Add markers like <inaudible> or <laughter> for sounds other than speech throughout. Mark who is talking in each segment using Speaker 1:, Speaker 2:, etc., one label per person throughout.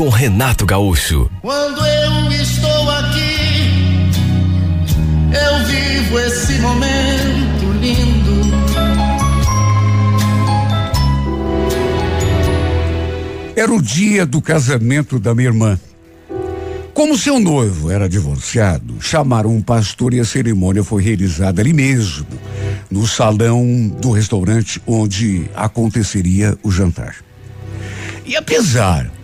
Speaker 1: com Renato Gaúcho.
Speaker 2: Quando eu estou aqui, eu vivo esse momento lindo.
Speaker 3: Era o dia do casamento da minha irmã. Como seu noivo era divorciado, chamaram um pastor e a cerimônia foi realizada ali mesmo, no salão do restaurante onde aconteceria o jantar. E apesar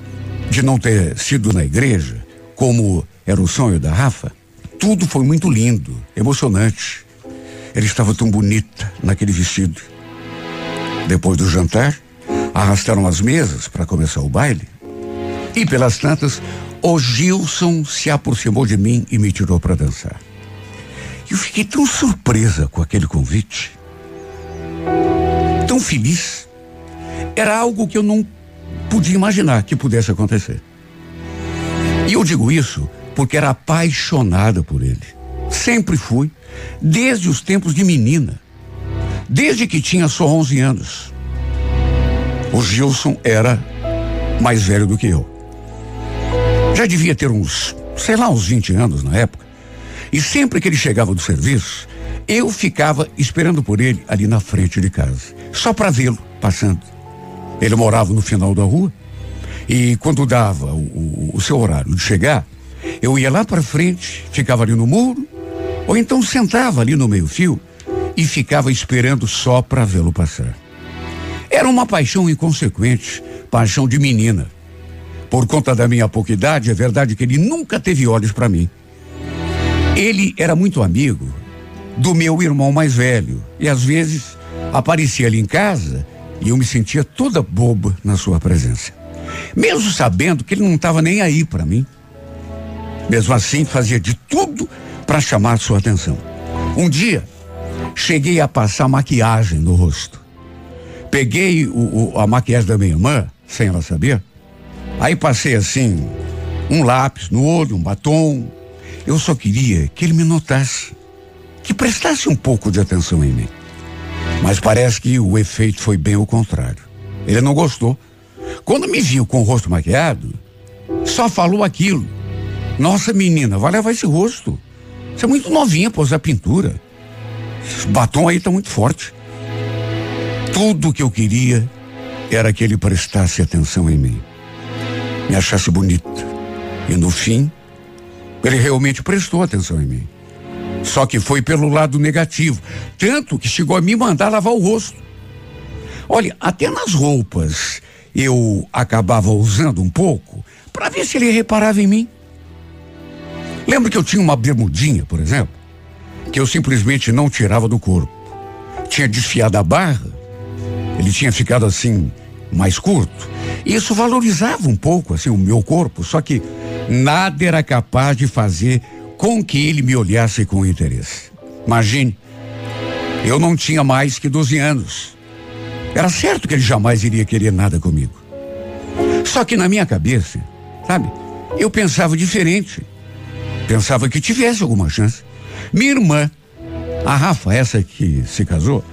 Speaker 3: de não ter sido na igreja, como era o sonho da Rafa, tudo foi muito lindo, emocionante. Ela estava tão bonita naquele vestido. Depois do jantar, arrastaram as mesas para começar o baile. E pelas tantas, o Gilson se aproximou de mim e me tirou para dançar. Eu fiquei tão surpresa com aquele convite. Tão feliz. Era algo que eu não podia imaginar que pudesse acontecer. E eu digo isso porque era apaixonada por ele. Sempre fui, desde os tempos de menina. Desde que tinha só 11 anos. O Gilson era mais velho do que eu. Já devia ter uns, sei lá, uns 20 anos na época. E sempre que ele chegava do serviço, eu ficava esperando por ele ali na frente de casa, só para vê-lo passando. Ele morava no final da rua e quando dava o, o, o seu horário de chegar, eu ia lá para frente, ficava ali no muro, ou então sentava ali no meio-fio e ficava esperando só para vê-lo passar. Era uma paixão inconsequente, paixão de menina. Por conta da minha pouca idade, é verdade que ele nunca teve olhos para mim. Ele era muito amigo do meu irmão mais velho e às vezes aparecia ali em casa e eu me sentia toda boba na sua presença. Mesmo sabendo que ele não estava nem aí para mim. Mesmo assim, fazia de tudo para chamar sua atenção. Um dia, cheguei a passar maquiagem no rosto. Peguei o, o, a maquiagem da minha irmã, sem ela saber. Aí passei assim, um lápis no olho, um batom. Eu só queria que ele me notasse, que prestasse um pouco de atenção em mim. Mas parece que o efeito foi bem o contrário. Ele não gostou. Quando me viu com o rosto maquiado, só falou aquilo. Nossa menina, vai levar esse rosto. Você é muito novinha pra usar pintura. Esse batom aí tá muito forte. Tudo que eu queria era que ele prestasse atenção em mim. Me achasse bonita. E no fim, ele realmente prestou atenção em mim. Só que foi pelo lado negativo. Tanto que chegou a me mandar lavar o rosto. Olha, até nas roupas eu acabava usando um pouco para ver se ele reparava em mim. Lembro que eu tinha uma bermudinha, por exemplo, que eu simplesmente não tirava do corpo. Tinha desfiado a barra, ele tinha ficado assim, mais curto. E isso valorizava um pouco assim o meu corpo, só que nada era capaz de fazer com que ele me olhasse com interesse. Imagine, eu não tinha mais que 12 anos. Era certo que ele jamais iria querer nada comigo. Só que na minha cabeça, sabe, eu pensava diferente. Pensava que tivesse alguma chance. Minha irmã, a Rafa, essa que se casou,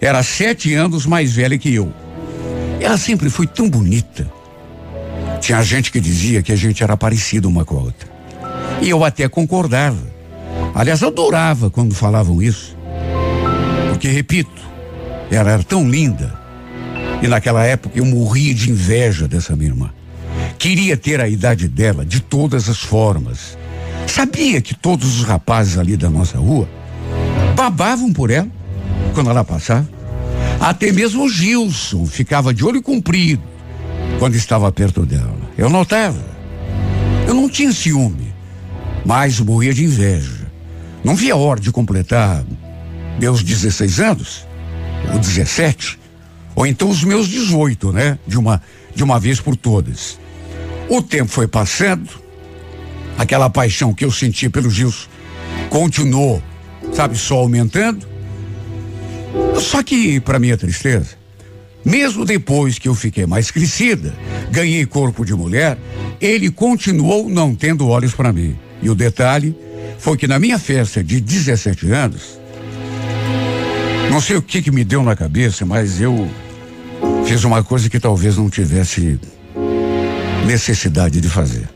Speaker 3: era sete anos mais velha que eu. Ela sempre foi tão bonita. Tinha gente que dizia que a gente era parecido uma com a outra. E eu até concordava. Aliás, adorava quando falavam isso. Porque, repito, ela era tão linda. E naquela época eu morria de inveja dessa minha irmã. Queria ter a idade dela de todas as formas. Sabia que todos os rapazes ali da nossa rua babavam por ela quando ela passava. Até mesmo o Gilson ficava de olho comprido quando estava perto dela. Eu notava. Eu não tinha ciúme, mas morria de inveja. Não via hora de completar meus 16 anos, ou 17, ou então os meus 18, né? De uma, de uma vez por todas. O tempo foi passando aquela paixão que eu sentia pelo Gilson continuou, sabe, só aumentando. Só que, para minha tristeza, mesmo depois que eu fiquei mais crescida, ganhei corpo de mulher, ele continuou não tendo olhos para mim. E o detalhe foi que na minha festa de 17 anos, não sei o que que me deu na cabeça, mas eu fiz uma coisa que talvez não tivesse necessidade de fazer.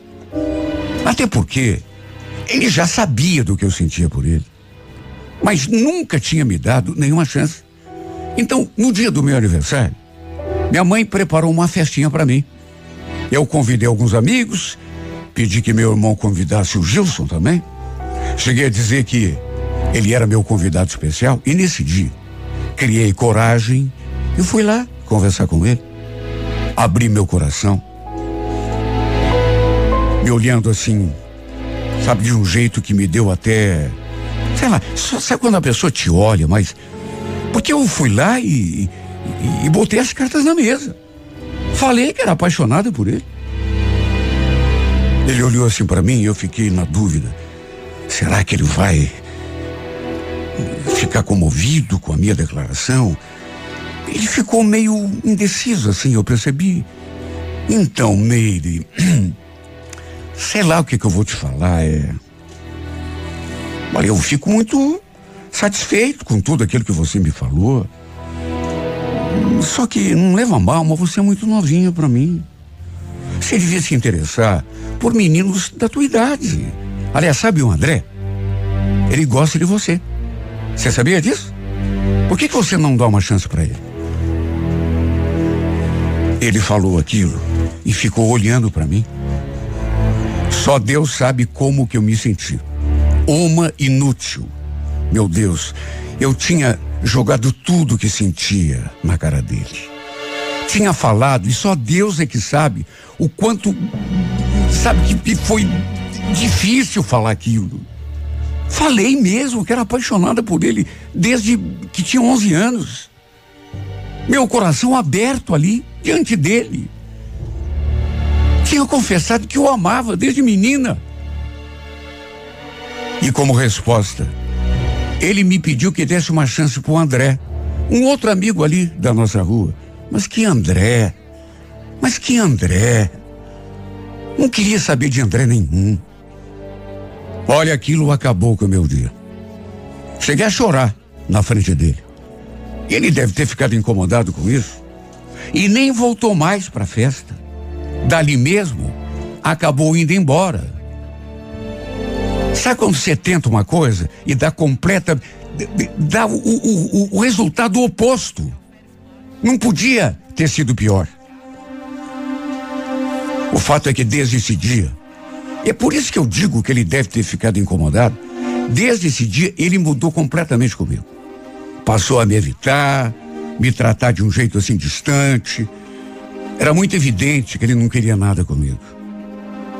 Speaker 3: Até porque ele já sabia do que eu sentia por ele, mas nunca tinha me dado nenhuma chance. Então, no dia do meu aniversário, minha mãe preparou uma festinha para mim. Eu convidei alguns amigos, pedi que meu irmão convidasse o Gilson também. Cheguei a dizer que ele era meu convidado especial e nesse dia criei coragem e fui lá conversar com ele. Abri meu coração, me olhando assim, sabe, de um jeito que me deu até. Sei lá, sabe quando a pessoa te olha, mas. Porque eu fui lá e, e, e botei as cartas na mesa. Falei que era apaixonada por ele. Ele olhou assim para mim e eu fiquei na dúvida. Será que ele vai ficar comovido com a minha declaração? Ele ficou meio indeciso assim, eu percebi. Então, Meire, <clears throat> sei lá o que, que eu vou te falar, é. Olha, eu fico muito satisfeito com tudo aquilo que você me falou. Só que não leva mal, mas você é muito novinha para mim. Você devia se interessar por meninos da tua idade. Aliás, sabe o André? Ele gosta de você. Você sabia disso? Por que, que você não dá uma chance para ele? Ele falou aquilo e ficou olhando para mim. Só Deus sabe como que eu me senti. Uma inútil. Meu Deus, eu tinha jogado tudo que sentia na cara dele. Tinha falado, e só Deus é que sabe o quanto. Sabe que foi difícil falar aquilo. Falei mesmo que era apaixonada por ele desde que tinha 11 anos. Meu coração aberto ali, diante dele. Tinha confessado que o amava desde menina. E como resposta, ele me pediu que desse uma chance pro André, um outro amigo ali da nossa rua. Mas que André? Mas que André? Não queria saber de André nenhum. Olha, aquilo acabou com o meu dia. Cheguei a chorar na frente dele. Ele deve ter ficado incomodado com isso. E nem voltou mais para a festa. Dali mesmo, acabou indo embora. Sabe quando você tenta uma coisa e dá completa. dá o, o, o, o resultado oposto? Não podia ter sido pior. O fato é que desde esse dia, e é por isso que eu digo que ele deve ter ficado incomodado, desde esse dia ele mudou completamente comigo. Passou a me evitar, me tratar de um jeito assim distante. Era muito evidente que ele não queria nada comigo.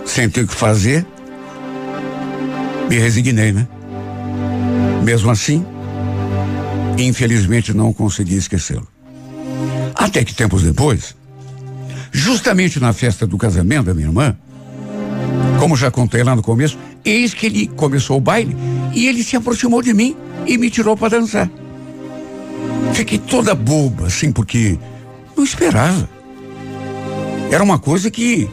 Speaker 3: Sem ter o que fazer, me resignei, né? Mesmo assim, infelizmente não consegui esquecê-lo. Até que tempos depois, justamente na festa do casamento da minha irmã, como já contei lá no começo, eis que ele começou o baile e ele se aproximou de mim e me tirou para dançar. Fiquei toda boba, assim, porque não esperava. Era uma coisa que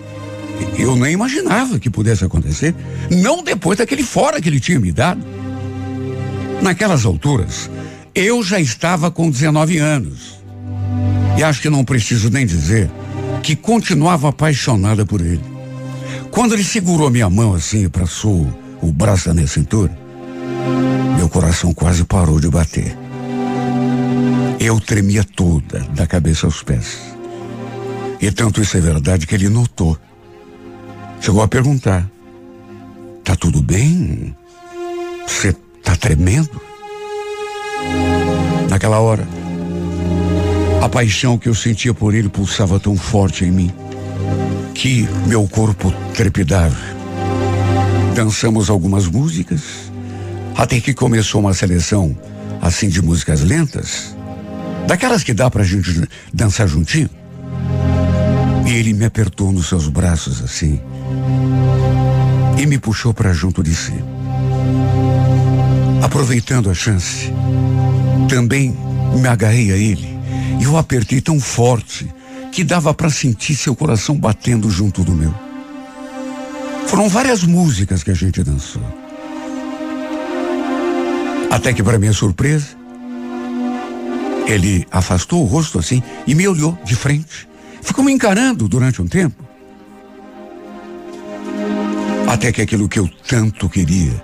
Speaker 3: eu nem imaginava que pudesse acontecer. Não depois daquele fora que ele tinha me dado. Naquelas alturas, eu já estava com 19 anos. E acho que não preciso nem dizer que continuava apaixonada por ele. Quando ele segurou minha mão assim e passou o braço na minha cintura, meu coração quase parou de bater. Eu tremia toda, da cabeça aos pés. E tanto isso é verdade que ele notou. Chegou a perguntar: Tá tudo bem? Você tá tremendo? Naquela hora, a paixão que eu sentia por ele pulsava tão forte em mim que meu corpo trepidava. Dançamos algumas músicas, até que começou uma seleção assim de músicas lentas, daquelas que dá pra gente dançar juntinho. E ele me apertou nos seus braços assim. e me puxou para junto de si. Aproveitando a chance, também me agarrei a ele e o apertei tão forte que dava para sentir seu coração batendo junto do meu. Foram várias músicas que a gente dançou. Até que, para minha surpresa, ele afastou o rosto assim e me olhou de frente. Ficou me encarando durante um tempo. Até que aquilo que eu tanto queria,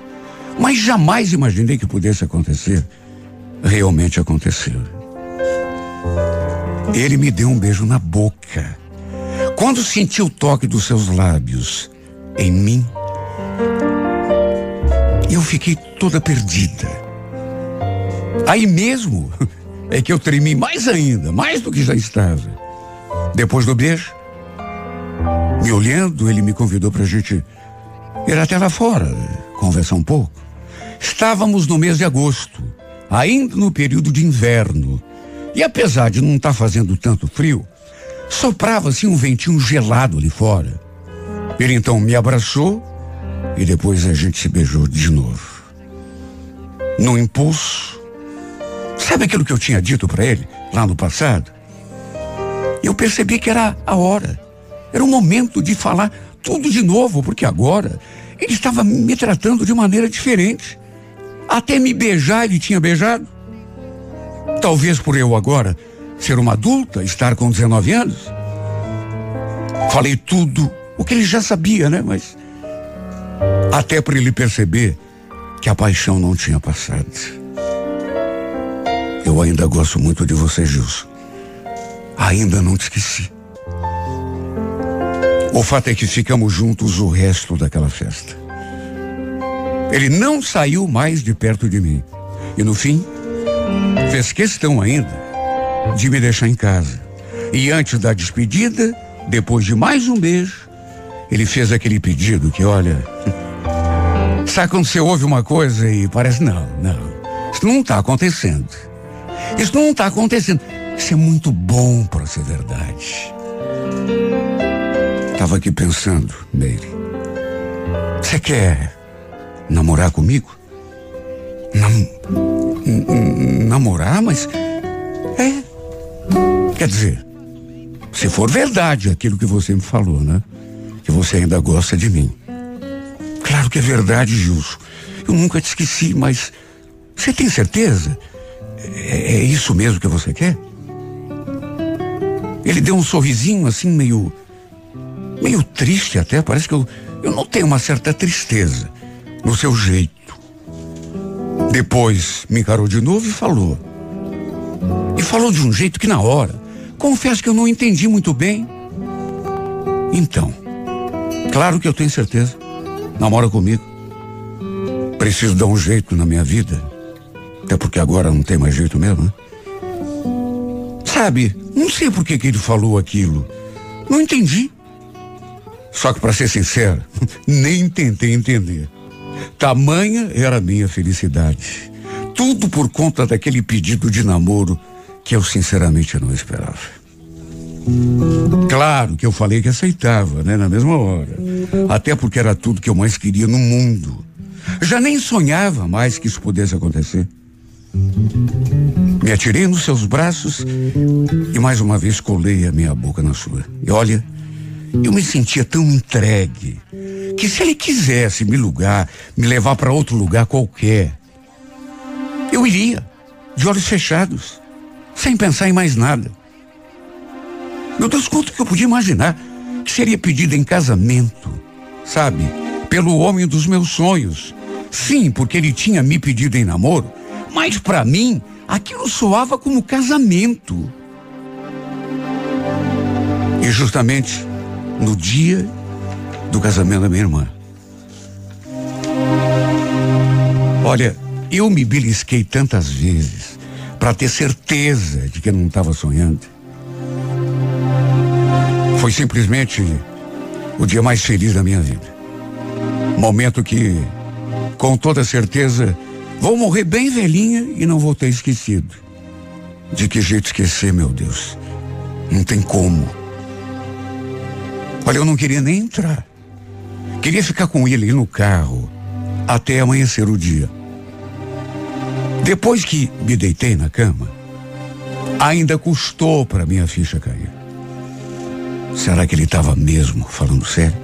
Speaker 3: mas jamais imaginei que pudesse acontecer, realmente aconteceu. Ele me deu um beijo na boca. Quando senti o toque dos seus lábios em mim, eu fiquei toda perdida. Aí mesmo <laughs> é que eu tremi mais ainda, mais do que já estava. Depois do beijo, me olhando, ele me convidou para a gente ir até lá fora, conversar um pouco. Estávamos no mês de agosto, ainda no período de inverno. E apesar de não estar tá fazendo tanto frio, soprava assim um ventinho gelado ali fora. Ele então me abraçou e depois a gente se beijou de novo. No impulso, sabe aquilo que eu tinha dito para ele lá no passado? Eu percebi que era a hora. Era o momento de falar tudo de novo, porque agora ele estava me tratando de maneira diferente. Até me beijar ele tinha beijado. Talvez por eu agora ser uma adulta, estar com 19 anos. Falei tudo o que ele já sabia, né? Mas até para ele perceber que a paixão não tinha passado. Eu ainda gosto muito de você, Gilson. Ainda não te esqueci. O fato é que ficamos juntos o resto daquela festa. Ele não saiu mais de perto de mim. E no fim, fez questão ainda de me deixar em casa. E antes da despedida, depois de mais um beijo, ele fez aquele pedido que, olha, sabe quando você ouve uma coisa e parece, não, não, isso não está acontecendo. Isso não está acontecendo. Isso é muito bom para ser verdade. Estava aqui pensando, Meire. Você quer namorar comigo? Nam namorar, mas. É. Quer dizer, se for verdade aquilo que você me falou, né? Que você ainda gosta de mim. Claro que é verdade, Gilson. Eu nunca te esqueci, mas. Você tem certeza? É, é isso mesmo que você quer? Ele deu um sorrisinho assim, meio. meio triste até. Parece que eu, eu notei uma certa tristeza no seu jeito. Depois me encarou de novo e falou. E falou de um jeito que na hora, confesso que eu não entendi muito bem. Então, claro que eu tenho certeza. Namora comigo. Preciso dar um jeito na minha vida. Até porque agora não tem mais jeito mesmo, né? Sabe, não sei por que, que ele falou aquilo. Não entendi. Só que, para ser sincero, <laughs> nem tentei entender. Tamanha era a minha felicidade. Tudo por conta daquele pedido de namoro que eu sinceramente não esperava. Claro que eu falei que aceitava, né, na mesma hora. Até porque era tudo que eu mais queria no mundo. Já nem sonhava mais que isso pudesse acontecer. Me atirei nos seus braços e mais uma vez colei a minha boca na sua. E olha, eu me sentia tão entregue que se ele quisesse me lugar, me levar para outro lugar qualquer, eu iria, de olhos fechados, sem pensar em mais nada. Meu Deus, quanto que eu podia imaginar que seria pedido em casamento, sabe? Pelo homem dos meus sonhos. Sim, porque ele tinha me pedido em namoro, mas para mim, aquilo soava como casamento. E justamente no dia do casamento da minha irmã. Olha, eu me belisquei tantas vezes para ter certeza de que eu não estava sonhando. Foi simplesmente o dia mais feliz da minha vida. Momento que, com toda certeza, vou morrer bem velhinha e não vou ter esquecido. De que jeito esquecer, meu Deus? Não tem como. Olha, eu não queria nem entrar. Queria ficar com ele no carro até amanhecer o dia. Depois que me deitei na cama, ainda custou para minha ficha cair. Será que ele estava mesmo falando sério?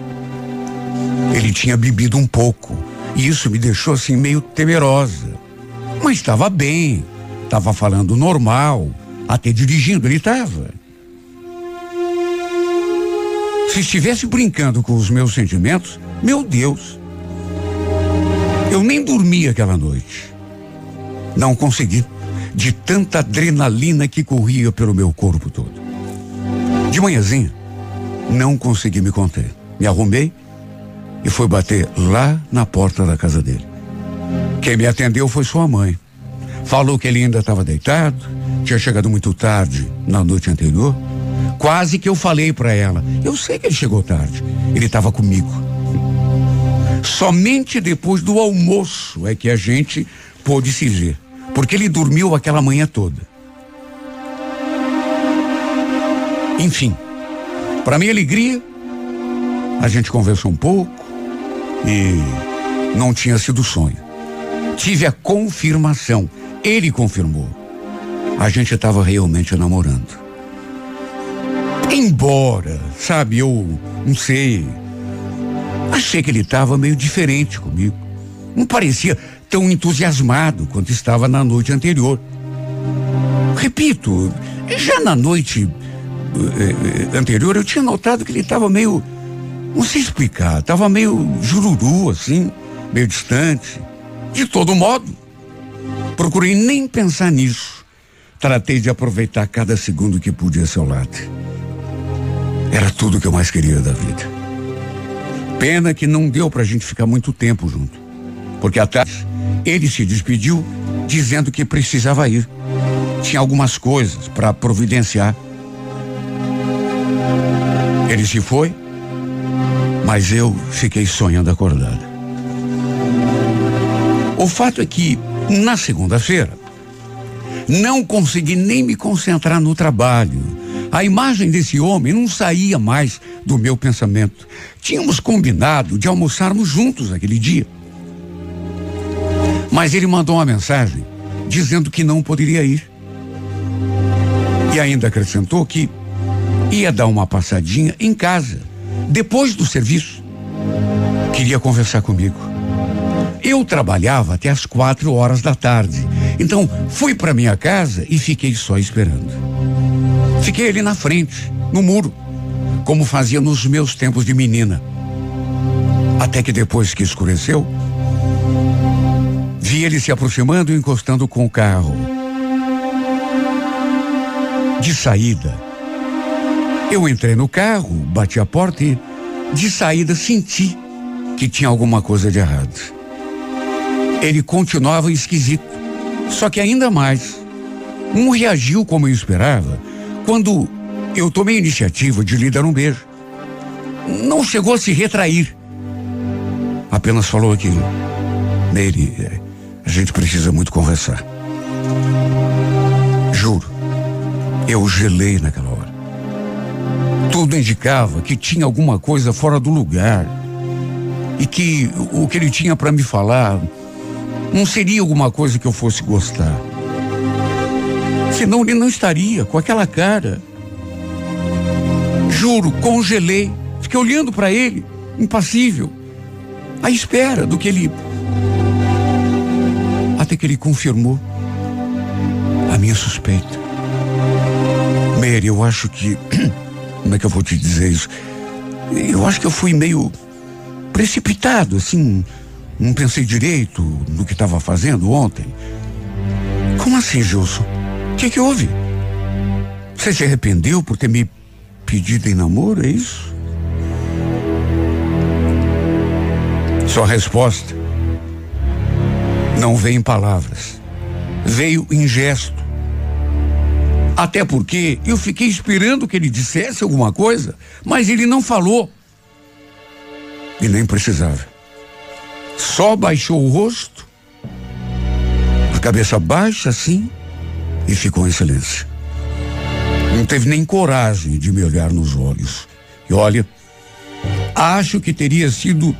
Speaker 3: Ele tinha bebido um pouco e isso me deixou assim meio temerosa. Mas estava bem, estava falando normal, até dirigindo ele estava. Se estivesse brincando com os meus sentimentos, meu Deus, eu nem dormi aquela noite. Não consegui, de tanta adrenalina que corria pelo meu corpo todo. De manhãzinha, não consegui me conter. Me arrumei e fui bater lá na porta da casa dele. Quem me atendeu foi sua mãe. Falou que ele ainda estava deitado, tinha chegado muito tarde na noite anterior. Quase que eu falei para ela: Eu sei que ele chegou tarde. Ele estava comigo. Somente depois do almoço é que a gente pôde se ver, porque ele dormiu aquela manhã toda. Enfim, para minha alegria, a gente conversou um pouco e não tinha sido sonho. Tive a confirmação, ele confirmou. A gente estava realmente namorando. Embora, sabe, eu não sei. Achei que ele estava meio diferente comigo. Não parecia tão entusiasmado quanto estava na noite anterior. Repito, já na noite eh, eh, anterior eu tinha notado que ele estava meio. Não sei explicar, estava meio jururu, assim, meio distante. De todo modo, procurei nem pensar nisso. Tratei de aproveitar cada segundo que pude a seu lado. Era tudo que eu mais queria da vida. Pena que não deu pra gente ficar muito tempo junto. Porque tarde ele se despediu dizendo que precisava ir. Tinha algumas coisas para providenciar. Ele se foi, mas eu fiquei sonhando acordada. O fato é que, na segunda-feira, não consegui nem me concentrar no trabalho. A imagem desse homem não saía mais do meu pensamento. Tínhamos combinado de almoçarmos juntos aquele dia. Mas ele mandou uma mensagem dizendo que não poderia ir. E ainda acrescentou que ia dar uma passadinha em casa, depois do serviço. Queria conversar comigo. Eu trabalhava até as quatro horas da tarde, então fui para minha casa e fiquei só esperando. Fiquei ali na frente, no muro, como fazia nos meus tempos de menina. Até que depois que escureceu, vi ele se aproximando e encostando com o carro. De saída, eu entrei no carro, bati a porta e, de saída, senti que tinha alguma coisa de errado. Ele continuava esquisito, só que ainda mais. Não reagiu como eu esperava quando eu tomei a iniciativa de lhe dar um beijo. Não chegou a se retrair. Apenas falou aquilo. Nele, é, a gente precisa muito conversar. Juro, eu gelei naquela hora. Tudo indicava que tinha alguma coisa fora do lugar. E que o que ele tinha para me falar não seria alguma coisa que eu fosse gostar. Senão ele não estaria com aquela cara. Juro, congelei. Fiquei olhando para ele, impassível, à espera do que ele. Até que ele confirmou a minha suspeita. Mary, eu acho que <clears throat> Como é que eu vou te dizer isso? Eu acho que eu fui meio precipitado, assim. Não pensei direito no que estava fazendo ontem. Como assim, Gilson? Que, que houve? Você se arrependeu por ter me pedido em namoro, é isso? Sua resposta não veio em palavras, veio em gesto. Até porque eu fiquei esperando que ele dissesse alguma coisa, mas ele não falou. E nem precisava. Só baixou o rosto, a cabeça baixa assim, e ficou em silêncio. Não teve nem coragem de me olhar nos olhos. E olha, acho que teria sido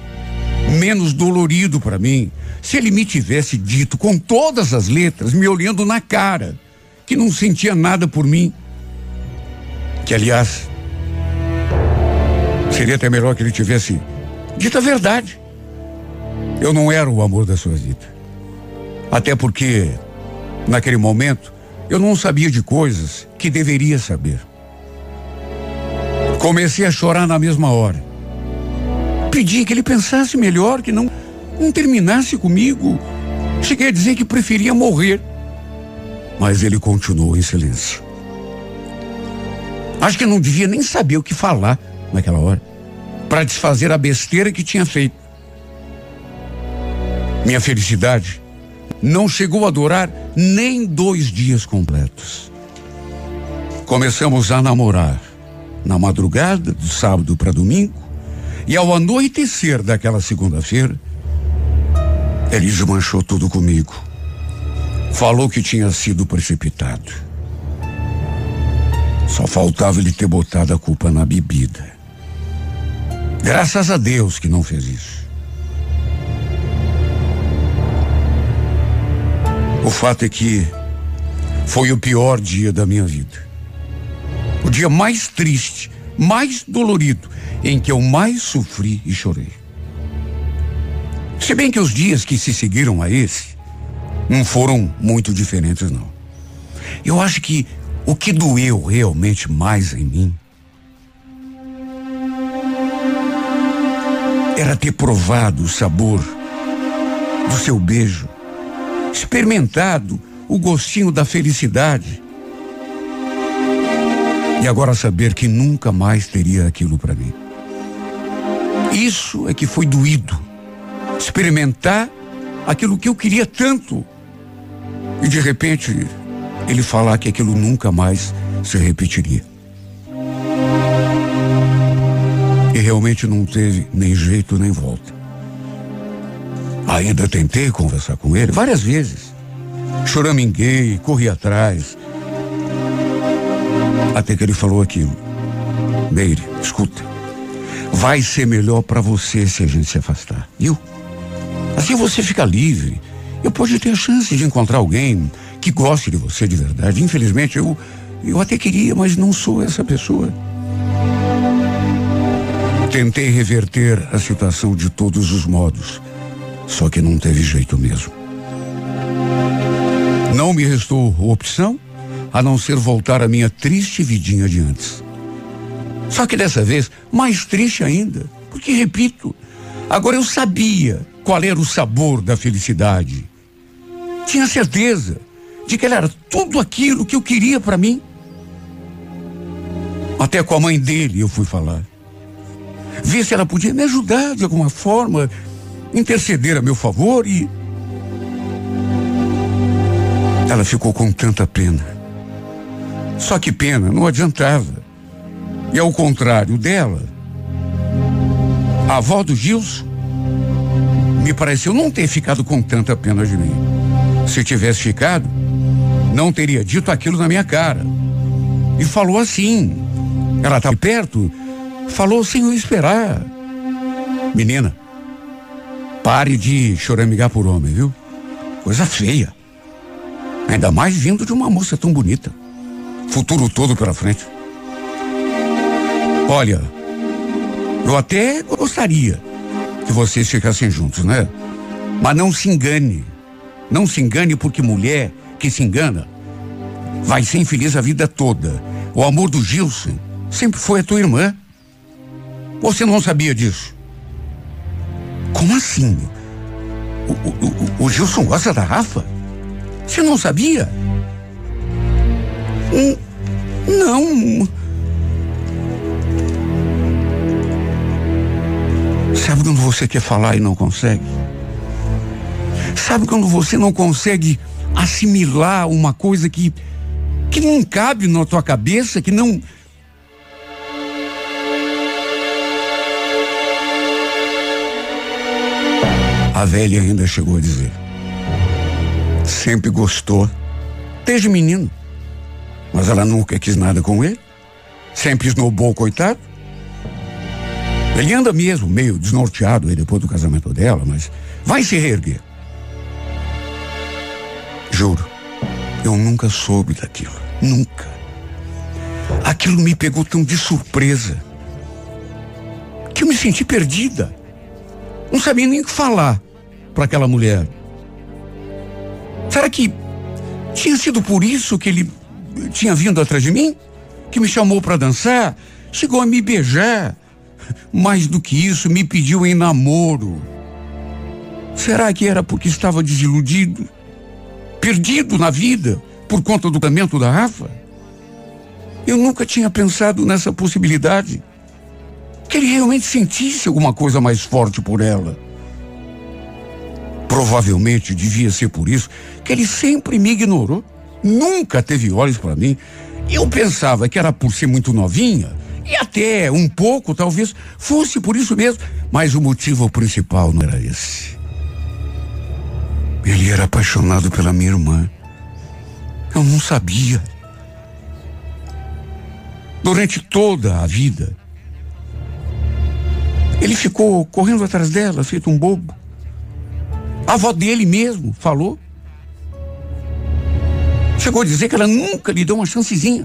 Speaker 3: menos dolorido para mim se ele me tivesse dito com todas as letras, me olhando na cara, que não sentia nada por mim. Que, aliás, seria até melhor que ele tivesse dito a verdade. Eu não era o amor da sua vida. Até porque, naquele momento, eu não sabia de coisas que deveria saber. Comecei a chorar na mesma hora. Pedi que ele pensasse melhor, que não, não terminasse comigo. Cheguei a dizer que preferia morrer. Mas ele continuou em silêncio. Acho que não devia nem saber o que falar naquela hora para desfazer a besteira que tinha feito. Minha felicidade não chegou a durar nem dois dias completos. Começamos a namorar na madrugada, do sábado para domingo, e ao anoitecer daquela segunda-feira, ele desmanchou tudo comigo. Falou que tinha sido precipitado. Só faltava ele ter botado a culpa na bebida. Graças a Deus que não fez isso. O fato é que foi o pior dia da minha vida. O dia mais triste, mais dolorido, em que eu mais sofri e chorei. Se bem que os dias que se seguiram a esse não foram muito diferentes, não. Eu acho que o que doeu realmente mais em mim era ter provado o sabor do seu beijo, experimentado o gostinho da felicidade e agora saber que nunca mais teria aquilo para mim. Isso é que foi doído. Experimentar aquilo que eu queria tanto. E de repente, ele falar que aquilo nunca mais se repetiria. E realmente não teve nem jeito nem volta. Ainda tentei conversar com ele várias vezes. Choraminguei, corri atrás, até que ele falou aquilo. Meire, escuta. Vai ser melhor para você se a gente se afastar, viu? Assim você fica livre. Eu pode ter a chance de encontrar alguém que goste de você de verdade. Infelizmente, eu, eu até queria, mas não sou essa pessoa. Tentei reverter a situação de todos os modos, só que não teve jeito mesmo. Não me restou opção a não ser voltar à minha triste vidinha de antes. Só que dessa vez, mais triste ainda, porque, repito, agora eu sabia qual era o sabor da felicidade. Tinha certeza de que ela era tudo aquilo que eu queria para mim. Até com a mãe dele eu fui falar. Ver se ela podia me ajudar de alguma forma, interceder a meu favor e. Ela ficou com tanta pena só que pena, não adiantava. E ao contrário dela, a avó do Gilson me pareceu não ter ficado com tanta pena de mim. Se tivesse ficado, não teria dito aquilo na minha cara. E falou assim. Ela estava perto, falou sem eu esperar. Menina, pare de choramingar por homem, viu? Coisa feia. Ainda mais vindo de uma moça tão bonita futuro todo pela frente. Olha, eu até gostaria que vocês ficassem juntos, né? Mas não se engane. Não se engane porque mulher que se engana vai ser infeliz a vida toda. O amor do Gilson sempre foi a tua irmã. Você não sabia disso? Como assim? O, o, o, Gilson gosta da Rafa? Você não sabia? Um, não. Sabe quando você quer falar e não consegue? Sabe quando você não consegue assimilar uma coisa que que não cabe na tua cabeça, que não A velha ainda chegou a dizer. Sempre gostou, desde menino. Mas ela nunca quis nada com ele. Sempre esnobou, coitado. Ele anda mesmo meio desnorteado aí depois do casamento dela, mas vai se reerguer. Juro, eu nunca soube daquilo. Nunca. Aquilo me pegou tão de surpresa que eu me senti perdida. Não sabia nem o que falar para aquela mulher. Será que tinha sido por isso que ele tinha vindo atrás de mim? Que me chamou para dançar? Chegou a me beijar? Mais do que isso, me pediu em namoro. Será que era porque estava desiludido? Perdido na vida por conta do casamento da Rafa? Eu nunca tinha pensado nessa possibilidade. Que ele realmente sentisse alguma coisa mais forte por ela. Provavelmente devia ser por isso que ele sempre me ignorou. Nunca teve olhos para mim. Eu pensava que era por ser muito novinha, e até um pouco, talvez, fosse por isso mesmo, mas o motivo principal não era esse. Ele era apaixonado pela minha irmã. Eu não sabia. Durante toda a vida, ele ficou correndo atrás dela, feito um bobo. A avó dele mesmo falou. Chegou a dizer que ela nunca lhe deu uma chancezinha.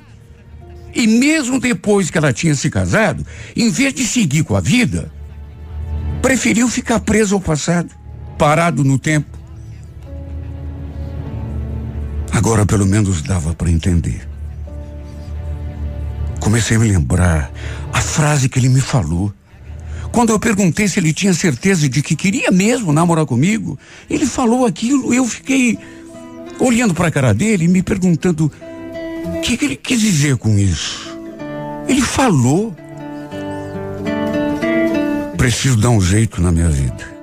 Speaker 3: E mesmo depois que ela tinha se casado, em vez de seguir com a vida, preferiu ficar preso ao passado, parado no tempo. Agora pelo menos dava para entender. Comecei a me lembrar a frase que ele me falou. Quando eu perguntei se ele tinha certeza de que queria mesmo namorar comigo, ele falou aquilo, eu fiquei olhando para a cara dele e me perguntando o que, que ele quis dizer com isso. Ele falou. Preciso dar um jeito na minha vida.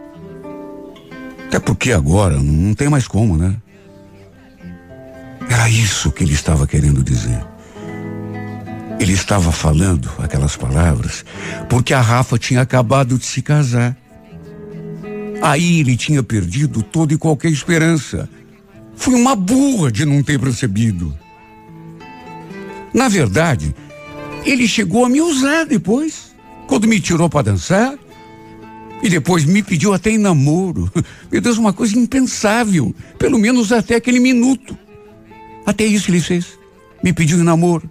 Speaker 3: Até porque agora não tem mais como, né? Era isso que ele estava querendo dizer. Ele estava falando aquelas palavras porque a Rafa tinha acabado de se casar. Aí ele tinha perdido toda e qualquer esperança. Fui uma burra de não ter percebido. Na verdade, ele chegou a me usar depois, quando me tirou para dançar. E depois me pediu até em namoro. <laughs> Meu Deus, uma coisa impensável. Pelo menos até aquele minuto. Até isso ele fez. Me pediu em namoro.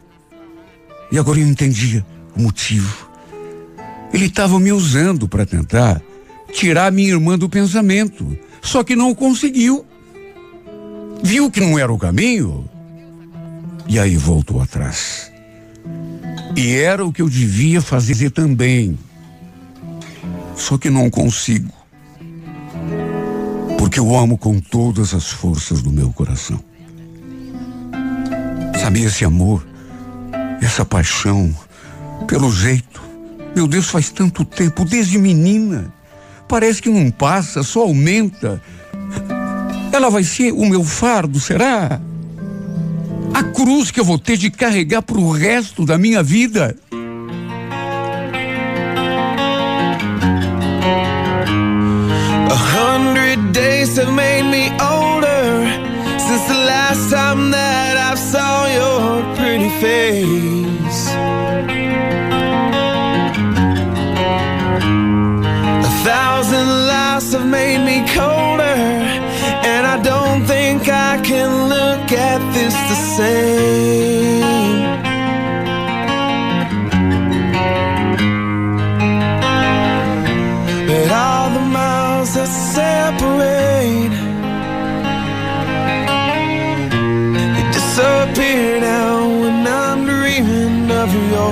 Speaker 3: E agora eu entendia o motivo. Ele estava me usando para tentar tirar minha irmã do pensamento. Só que não conseguiu. Viu que não era o caminho e aí voltou atrás. E era o que eu devia fazer também. Só que não consigo. Porque eu amo com todas as forças do meu coração. Sabia esse amor, essa paixão, pelo jeito. Meu Deus, faz tanto tempo, desde menina. Parece que não passa, só aumenta. Ela vai ser o meu fardo, será? A cruz que eu vou ter de carregar para o resto da minha vida.
Speaker 4: A hundred days have made me older since the last time that I saw your pretty face. A thousand lies have made me colder, and I don't think I can look at this the same.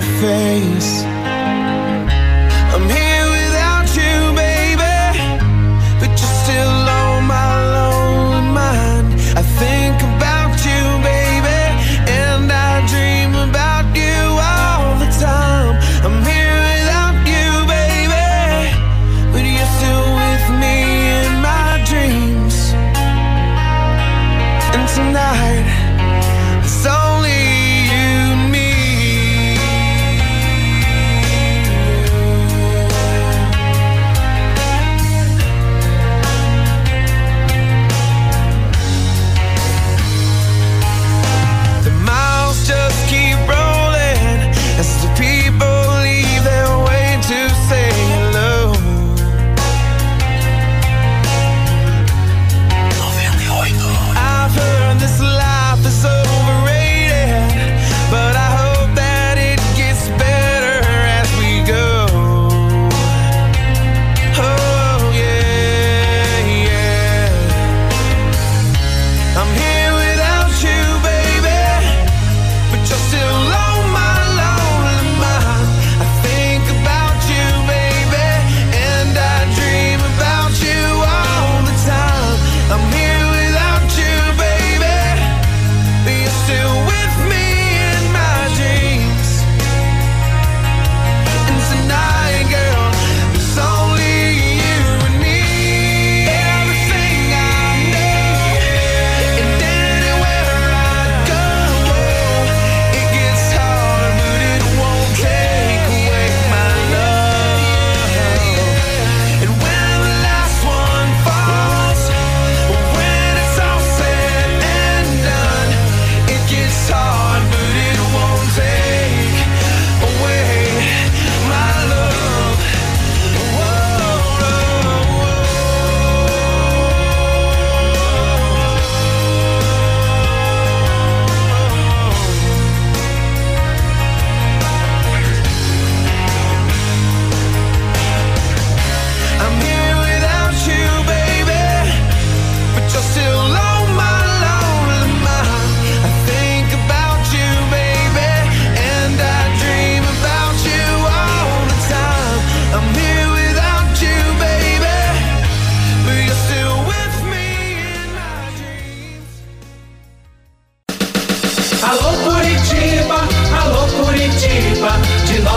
Speaker 4: Face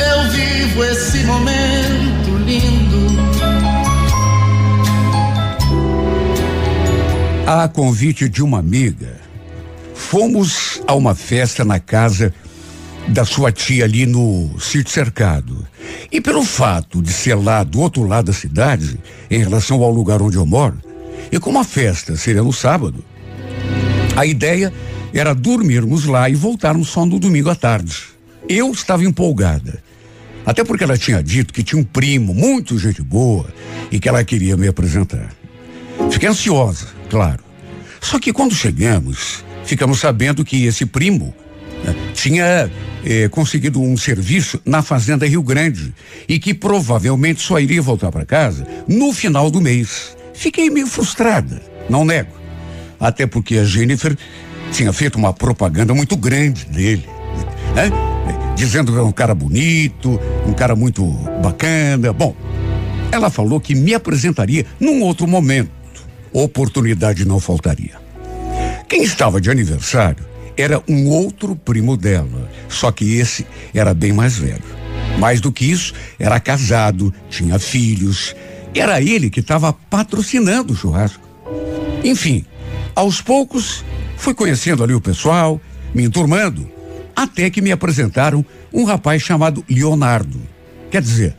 Speaker 2: eu vivo esse momento lindo.
Speaker 3: A convite de uma amiga, fomos a uma festa na casa da sua tia ali no sítio cercado. E pelo fato de ser lá do outro lado da cidade, em relação ao lugar onde eu moro, e como a festa seria no sábado, a ideia era dormirmos lá e voltarmos só no domingo à tarde. Eu estava empolgada. Até porque ela tinha dito que tinha um primo, muito gente boa, e que ela queria me apresentar. Fiquei ansiosa, claro. Só que quando chegamos, ficamos sabendo que esse primo né, tinha eh, conseguido um serviço na Fazenda Rio Grande e que provavelmente só iria voltar para casa no final do mês. Fiquei meio frustrada, não nego. Até porque a Jennifer tinha feito uma propaganda muito grande dele, né? Dizendo que era um cara bonito, um cara muito bacana. Bom, ela falou que me apresentaria num outro momento. Oportunidade não faltaria. Quem estava de aniversário era um outro primo dela, só que esse era bem mais velho. Mais do que isso, era casado, tinha filhos. Era ele que estava patrocinando o churrasco. Enfim, aos poucos, fui conhecendo ali o pessoal, me enturmando, até que me apresentaram um rapaz chamado Leonardo. Quer dizer,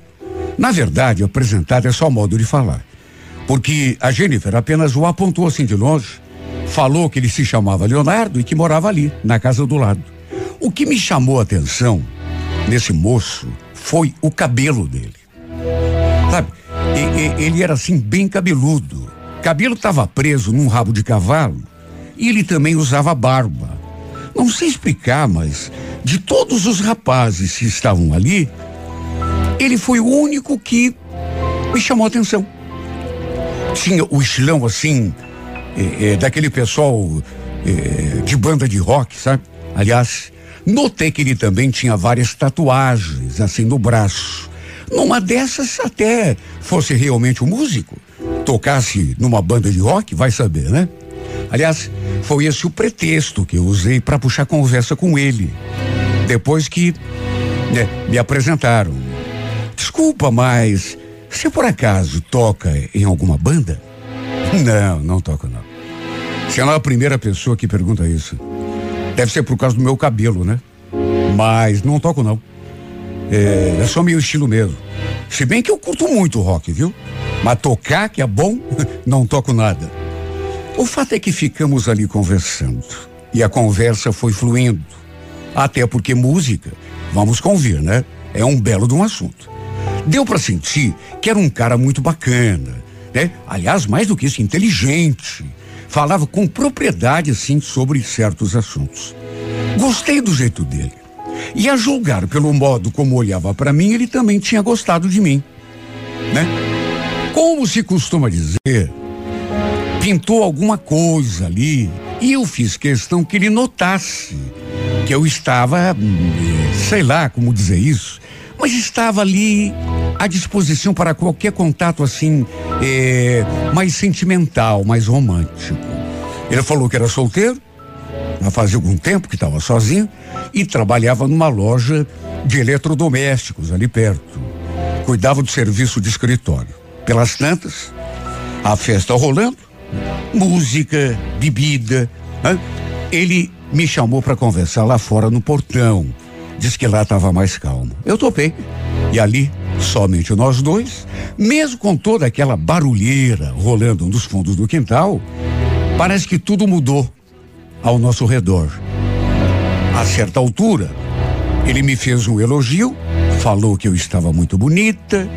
Speaker 3: na verdade, apresentado é só modo de falar. Porque a Jennifer apenas o apontou assim de longe, falou que ele se chamava Leonardo e que morava ali, na casa do lado. O que me chamou a atenção nesse moço foi o cabelo dele. Sabe, e, e, ele era assim, bem cabeludo. Cabelo estava preso num rabo de cavalo e ele também usava barba. Não sei explicar, mas de todos os rapazes que estavam ali, ele foi o único que me chamou a atenção. Tinha o estilão assim, é, é, daquele pessoal é, de banda de rock, sabe? Aliás, notei que ele também tinha várias tatuagens assim no braço. Numa dessas, até fosse realmente um músico, tocasse numa banda de rock, vai saber, né? Aliás, foi esse o pretexto que eu usei para puxar conversa com ele. Depois que né, me apresentaram. Desculpa, mas você por acaso toca em alguma banda? Não, não toco não. Você não é a primeira pessoa que pergunta isso. Deve ser por causa do meu cabelo, né? Mas não toco não. É, é só meu estilo mesmo. Se bem que eu curto muito rock, viu? Mas tocar, que é bom, <laughs> não toco nada. O fato é que ficamos ali conversando. E a conversa foi fluindo. Até porque música, vamos convir, né? É um belo de um assunto. Deu para sentir que era um cara muito bacana, né? Aliás, mais do que isso, inteligente. Falava com propriedade, assim, sobre certos assuntos. Gostei do jeito dele. E a julgar pelo modo como olhava para mim, ele também tinha gostado de mim, né? Como se costuma dizer, pintou alguma coisa ali e eu fiz questão que ele notasse que eu estava, hum, sei lá como dizer isso, mas estava ali à disposição para qualquer contato assim, é, mais sentimental, mais romântico. Ele falou que era solteiro, fazia algum tempo que estava sozinho e trabalhava numa loja de eletrodomésticos ali perto. Cuidava do serviço de escritório. Pelas tantas, a festa rolando, música, bebida. Né? Ele me chamou para conversar lá fora no portão. Diz que lá estava mais calmo. Eu topei. E ali, somente nós dois, mesmo com toda aquela barulheira rolando nos fundos do quintal, parece que tudo mudou ao nosso redor. A certa altura, ele me fez um elogio, falou que eu estava muito bonita,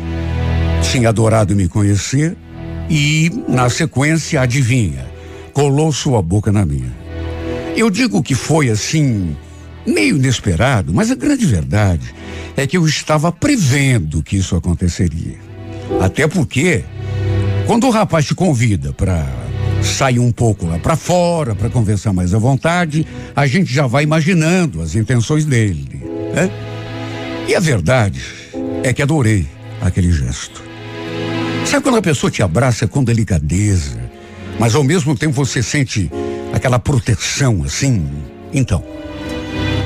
Speaker 3: tinha adorado me conhecer e, na sequência, adivinha, colou sua boca na minha. Eu digo que foi assim, meio inesperado, mas a grande verdade é que eu estava prevendo que isso aconteceria. Até porque, quando o rapaz te convida para sair um pouco lá para fora, para conversar mais à vontade, a gente já vai imaginando as intenções dele. Né? E a verdade é que adorei aquele gesto. Sabe quando a pessoa te abraça com delicadeza, mas ao mesmo tempo você sente aquela proteção assim? Então,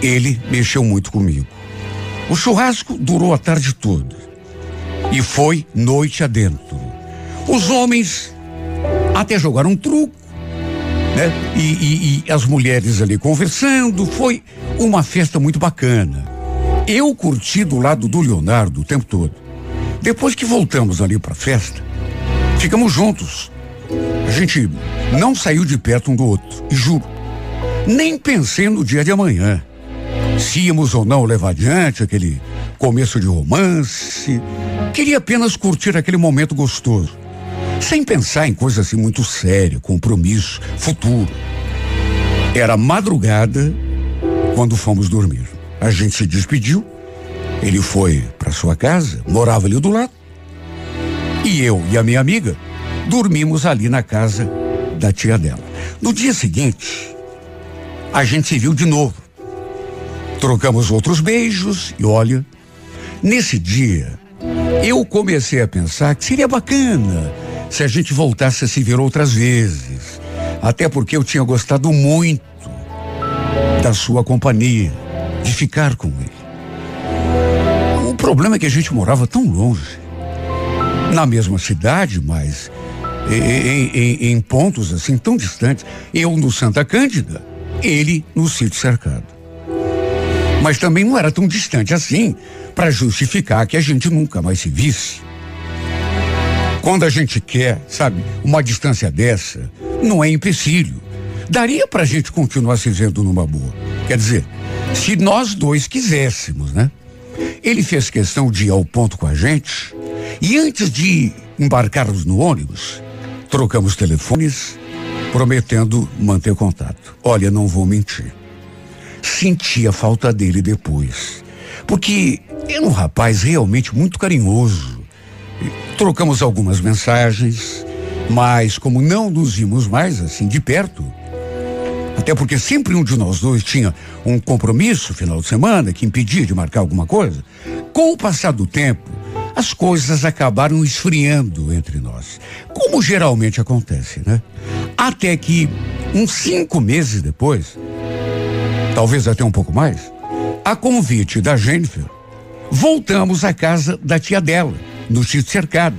Speaker 3: ele mexeu muito comigo. O churrasco durou a tarde toda e foi noite adentro. Os homens até jogaram um truco, né? E, e, e as mulheres ali conversando. Foi uma festa muito bacana. Eu curti do lado do Leonardo o tempo todo. Depois que voltamos ali para a festa, ficamos juntos. A gente não saiu de perto um do outro, e juro, nem pensei no dia de amanhã. Se íamos ou não levar adiante aquele começo de romance. Queria apenas curtir aquele momento gostoso, sem pensar em coisa assim muito séria, compromisso, futuro. Era madrugada quando fomos dormir. A gente se despediu. Ele foi para sua casa, morava ali do lado. E eu e a minha amiga dormimos ali na casa da tia dela. No dia seguinte, a gente se viu de novo. Trocamos outros beijos e olha, nesse dia, eu comecei a pensar que seria bacana se a gente voltasse a se ver outras vezes. Até porque eu tinha gostado muito da sua companhia, de ficar com ele. Problema é que a gente morava tão longe, na mesma cidade, mas em, em, em pontos assim tão distantes. Eu no Santa Cândida, ele no sítio cercado mas também não era tão distante assim para justificar que a gente nunca mais se visse. Quando a gente quer, sabe, uma distância dessa, não é empecilho. Daria para a gente continuar se vendo numa boa. Quer dizer, se nós dois quiséssemos, né? Ele fez questão de ir ao ponto com a gente e antes de embarcarmos no ônibus, trocamos telefones, prometendo manter contato. Olha, não vou mentir senti a falta dele depois. Porque era um rapaz realmente muito carinhoso. Trocamos algumas mensagens, mas como não nos vimos mais assim de perto, até porque sempre um de nós dois tinha um compromisso final de semana que impedia de marcar alguma coisa, com o passar do tempo, as coisas acabaram esfriando entre nós, como geralmente acontece, né? Até que, uns cinco meses depois, talvez até um pouco mais, a convite da Jennifer, voltamos à casa da tia dela, no sítio cercado.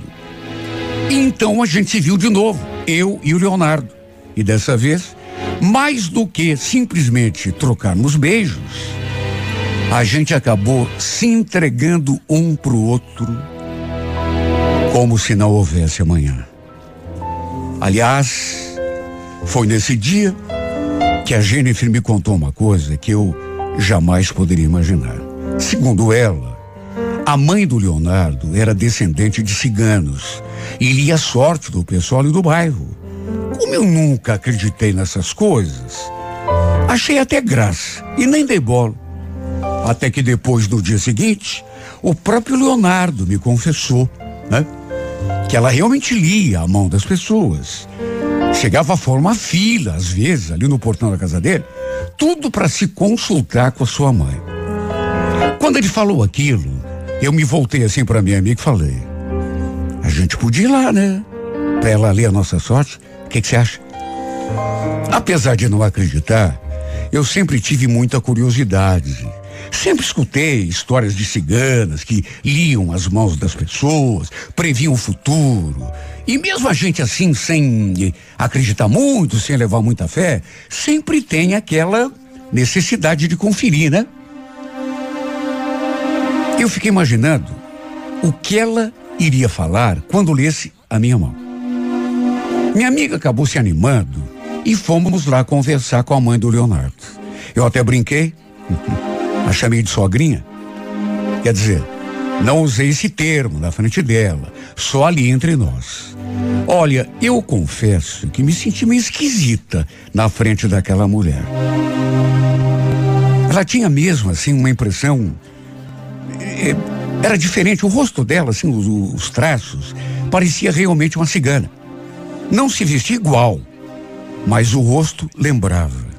Speaker 3: Então a gente se viu de novo, eu e o Leonardo. E dessa vez, mais do que simplesmente trocarmos beijos, a gente acabou se entregando um pro outro, como se não houvesse amanhã. Aliás, foi nesse dia que a Jennifer me contou uma coisa que eu jamais poderia imaginar. Segundo ela, a mãe do Leonardo era descendente de ciganos e lia sorte do pessoal e do bairro. Como eu nunca acreditei nessas coisas, achei até graça e nem dei bola. Até que depois, no dia seguinte, o próprio Leonardo me confessou, né? Que ela realmente lia a mão das pessoas Chegava a formar fila, às vezes, ali no portão da casa dele, tudo para se consultar com a sua mãe. Quando ele falou aquilo, eu me voltei assim para minha amiga e falei: a gente podia ir lá, né? Para ela ler a nossa sorte. O que você acha? Apesar de não acreditar, eu sempre tive muita curiosidade. Sempre escutei histórias de ciganas que liam as mãos das pessoas, previam o futuro. E mesmo a gente assim, sem acreditar muito, sem levar muita fé, sempre tem aquela necessidade de conferir, né? Eu fiquei imaginando o que ela iria falar quando lesse a minha mão. Minha amiga acabou se animando e fomos lá conversar com a mãe do Leonardo. Eu até brinquei. <laughs> A chamei de sogrinha. Quer dizer, não usei esse termo na frente dela, só ali entre nós. Olha, eu confesso que me senti meio esquisita na frente daquela mulher. Ela tinha mesmo, assim, uma impressão. É, era diferente. O rosto dela, assim, os, os traços, parecia realmente uma cigana. Não se vestia igual, mas o rosto lembrava.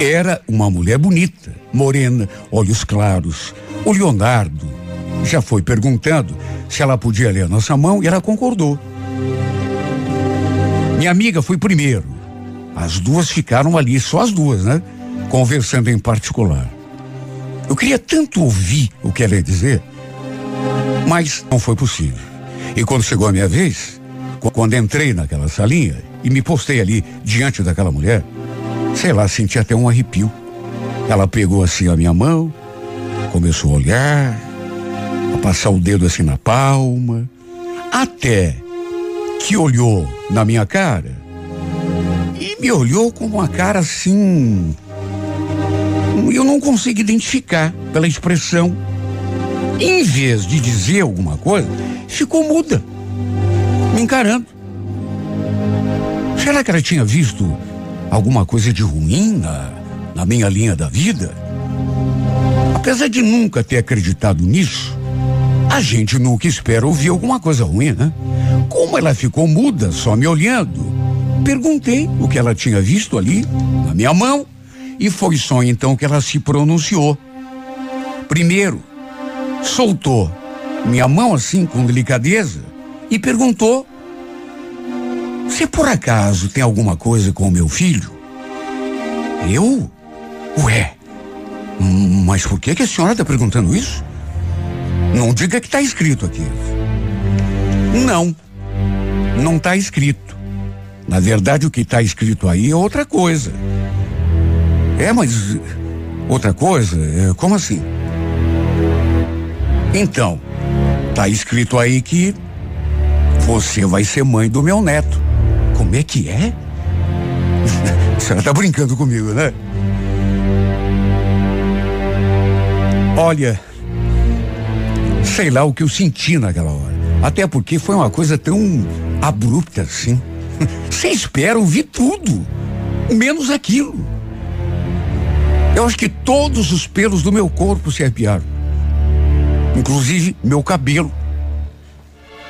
Speaker 3: Era uma mulher bonita, morena, olhos claros. O Leonardo já foi perguntando se ela podia ler a nossa mão e ela concordou. Minha amiga foi primeiro. As duas ficaram ali, só as duas, né? Conversando em particular. Eu queria tanto ouvir o que ela ia dizer, mas não foi possível. E quando chegou a minha vez, quando entrei naquela salinha e me postei ali diante daquela mulher, sei lá, senti até um arrepio. Ela pegou assim a minha mão, começou a olhar, a passar o dedo assim na palma, até que olhou na minha cara e me olhou com uma cara assim. Eu não consigo identificar pela expressão. Em vez de dizer alguma coisa, ficou muda, me encarando. Será que ela tinha visto alguma coisa de ruim na, na minha linha da vida? Apesar de nunca ter acreditado nisso, a gente nunca espera ouvir alguma coisa ruim, né? Como ela ficou muda, só me olhando, perguntei o que ela tinha visto ali, na minha mão, e foi só então que ela se pronunciou. Primeiro, soltou minha mão assim com delicadeza e perguntou: Se por acaso tem alguma coisa com o meu filho? Eu? Ué, mas por que, que a senhora está perguntando isso? Não diga que está escrito aqui. Não, não está escrito. Na verdade, o que está escrito aí é outra coisa. É, mas outra coisa? É, como assim? Então, está escrito aí que você vai ser mãe do meu neto. Como é que é? <laughs> A senhora está brincando comigo, né? Olha, sei lá o que eu senti naquela hora. Até porque foi uma coisa tão abrupta assim. <laughs> Você espera ouvir tudo, menos aquilo. Eu acho que todos os pelos do meu corpo se arrepiaram. Inclusive meu cabelo.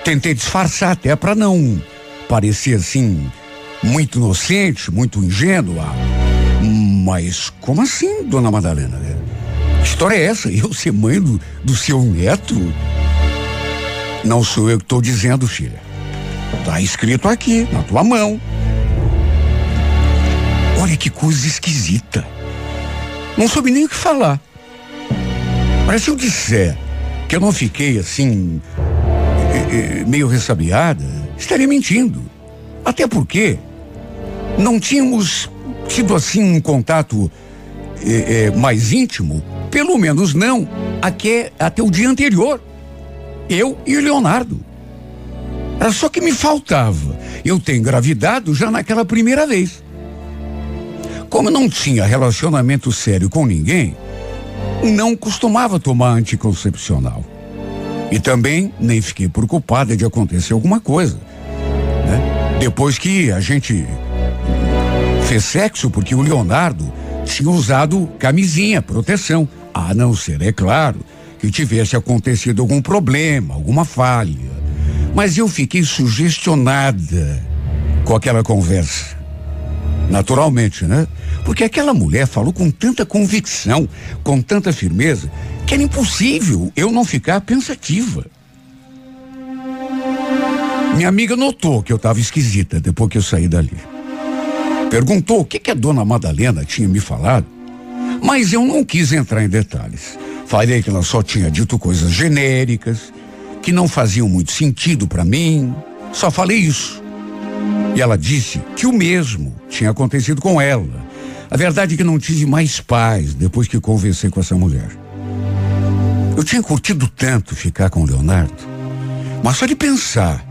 Speaker 3: Tentei disfarçar até para não parecer assim muito inocente, muito ingênua. Mas como assim, dona Madalena? Que história é essa? Eu ser mãe do, do seu neto? Não sou eu que estou dizendo, filha. Está escrito aqui, na tua mão. Olha que coisa esquisita. Não soube nem o que falar. Mas se eu disser que eu não fiquei assim, meio ressabiada, estaria mentindo. Até porque não tínhamos tido assim um contato é, é, mais íntimo, pelo menos não até, até o dia anterior. Eu e o Leonardo. Era só que me faltava eu ter engravidado já naquela primeira vez. Como não tinha relacionamento sério com ninguém, não costumava tomar anticoncepcional. E também nem fiquei preocupada de acontecer alguma coisa. Né? Depois que a gente fez sexo, porque o Leonardo tinha usado camisinha, proteção. A não ser, é claro, que tivesse acontecido algum problema, alguma falha. Mas eu fiquei sugestionada com aquela conversa. Naturalmente, né? Porque aquela mulher falou com tanta convicção, com tanta firmeza, que era impossível eu não ficar pensativa. Minha amiga notou que eu estava esquisita depois que eu saí dali. Perguntou o que, que a dona Madalena tinha me falado, mas eu não quis entrar em detalhes. Falei que ela só tinha dito coisas genéricas, que não faziam muito sentido para mim. Só falei isso. E ela disse que o mesmo tinha acontecido com ela. A verdade é que não tive mais paz depois que conversei com essa mulher. Eu tinha curtido tanto ficar com o Leonardo, mas só de pensar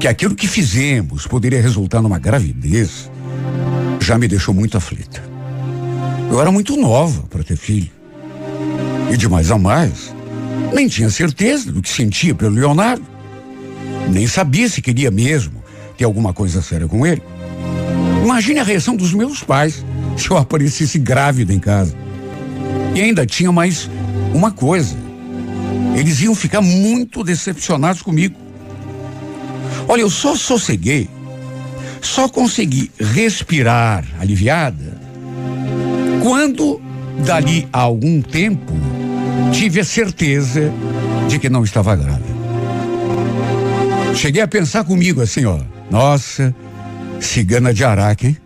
Speaker 3: que aquilo que fizemos poderia resultar numa gravidez já me deixou muito aflita. Eu era muito nova para ter filho. E de mais a mais, nem tinha certeza do que sentia pelo Leonardo. Nem sabia se queria mesmo ter alguma coisa séria com ele. Imagine a reação dos meus pais se eu aparecesse grávida em casa. E ainda tinha mais uma coisa. Eles iam ficar muito decepcionados comigo. Olha, eu só sosseguei, só consegui respirar aliviada quando, dali a algum tempo, tive a certeza de que não estava grávida. Cheguei a pensar comigo assim, ó. Nossa, cigana de Araque, hein?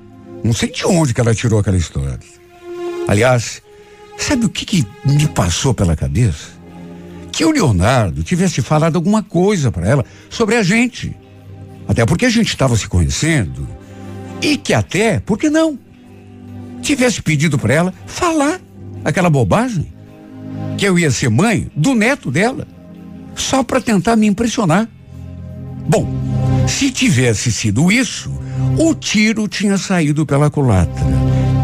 Speaker 3: Não sei de onde que ela tirou aquela história. Aliás, sabe o que, que me passou pela cabeça? Que o Leonardo tivesse falado alguma coisa para ela sobre a gente. Até porque a gente estava se conhecendo. E que até, por que não? Tivesse pedido para ela falar aquela bobagem. Que eu ia ser mãe do neto dela. Só para tentar me impressionar. Bom, se tivesse sido isso, o tiro tinha saído pela culatra.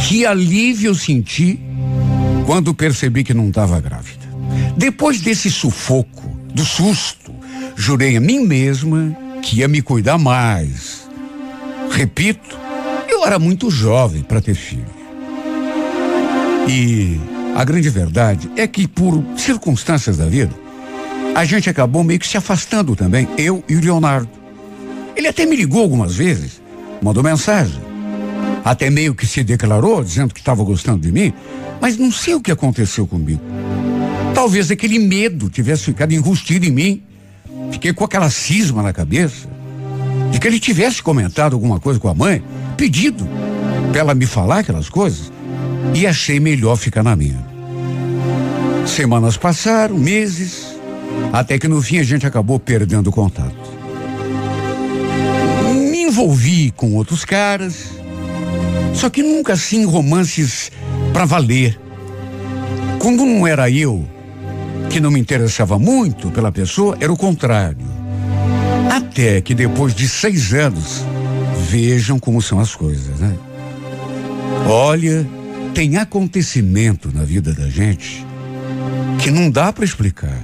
Speaker 3: Que alívio senti quando percebi que não estava grávida. Depois desse sufoco, do susto, jurei a mim mesma que ia me cuidar mais. Repito, eu era muito jovem para ter filho. E a grande verdade é que, por circunstâncias da vida, a gente acabou meio que se afastando também, eu e o Leonardo. Ele até me ligou algumas vezes, mandou mensagem. Até meio que se declarou, dizendo que estava gostando de mim, mas não sei o que aconteceu comigo. Talvez aquele medo tivesse ficado enrustido em mim. Fiquei com aquela cisma na cabeça de que ele tivesse comentado alguma coisa com a mãe, pedido para ela me falar aquelas coisas, e achei melhor ficar na minha. Semanas passaram, meses, até que no fim a gente acabou perdendo o contato. Envolvi com outros caras, só que nunca assim romances para valer. Quando não era eu que não me interessava muito pela pessoa, era o contrário. Até que depois de seis anos, vejam como são as coisas, né? Olha, tem acontecimento na vida da gente que não dá para explicar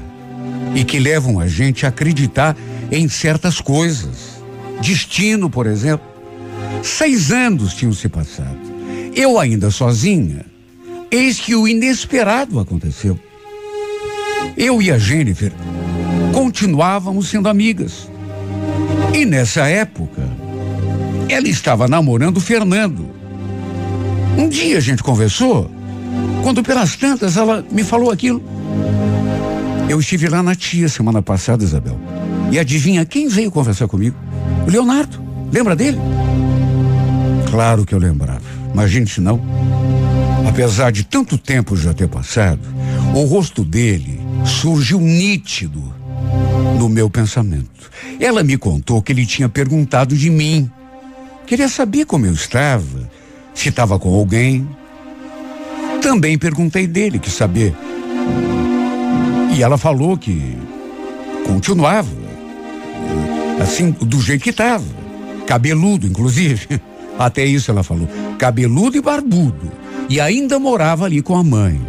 Speaker 3: e que levam a gente a acreditar em certas coisas. Destino, por exemplo. Seis anos tinham se passado. Eu ainda sozinha. Eis que o inesperado aconteceu. Eu e a Jennifer continuávamos sendo amigas. E nessa época, ela estava namorando o Fernando. Um dia a gente conversou, quando pelas tantas ela me falou aquilo. Eu estive lá na tia semana passada, Isabel. E adivinha quem veio conversar comigo? O Leonardo. Lembra dele? Claro que eu lembrava. Imagine se não. Apesar de tanto tempo já ter passado, o rosto dele surgiu nítido no meu pensamento. Ela me contou que ele tinha perguntado de mim. Queria saber como eu estava, se estava com alguém. Também perguntei dele, que saber e ela falou que continuava, assim, do jeito que estava. Cabeludo, inclusive. <laughs> Até isso ela falou. Cabeludo e barbudo. E ainda morava ali com a mãe.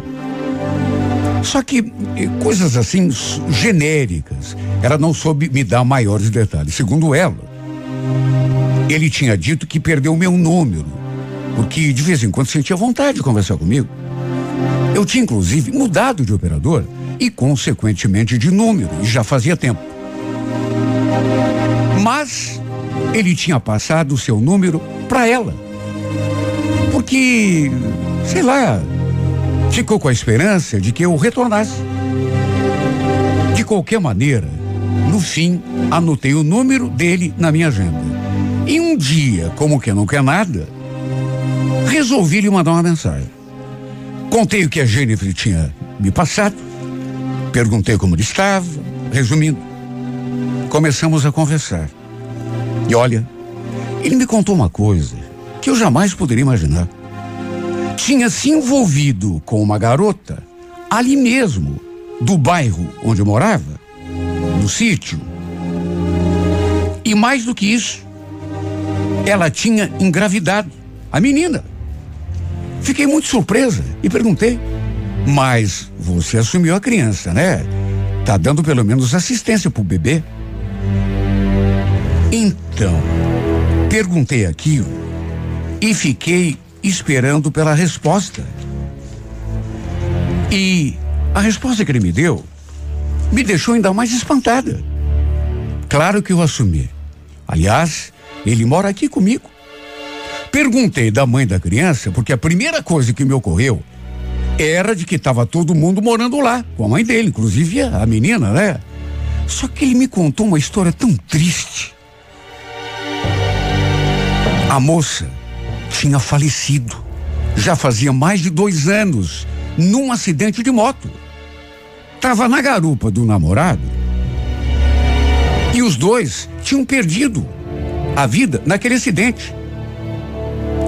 Speaker 3: Só que eh, coisas assim genéricas. Ela não soube me dar maiores detalhes. Segundo ela, ele tinha dito que perdeu meu número, porque de vez em quando sentia vontade de conversar comigo. Eu tinha inclusive mudado de operador e, consequentemente, de número, e já fazia tempo. Mas ele tinha passado o seu número para ela. Porque, sei lá, ficou com a esperança de que eu retornasse. De qualquer maneira, no fim, anotei o número dele na minha agenda. E um dia, como que não quer nada, resolvi lhe mandar uma mensagem. Contei o que a Jennifer tinha me passado Perguntei como ele estava, resumindo. Começamos a conversar. E olha, ele me contou uma coisa que eu jamais poderia imaginar. Tinha se envolvido com uma garota ali mesmo, do bairro onde eu morava, no sítio. E mais do que isso, ela tinha engravidado a menina. Fiquei muito surpresa e perguntei: mas você assumiu a criança, né? Tá dando pelo menos assistência pro bebê? Então, perguntei aquilo e fiquei esperando pela resposta. E a resposta que ele me deu me deixou ainda mais espantada. Claro que eu assumi. Aliás, ele mora aqui comigo. Perguntei da mãe da criança, porque a primeira coisa que me ocorreu era de que estava todo mundo morando lá, com a mãe dele, inclusive a menina, né? Só que ele me contou uma história tão triste. A moça tinha falecido. Já fazia mais de dois anos, num acidente de moto. Estava na garupa do namorado. E os dois tinham perdido a vida naquele acidente.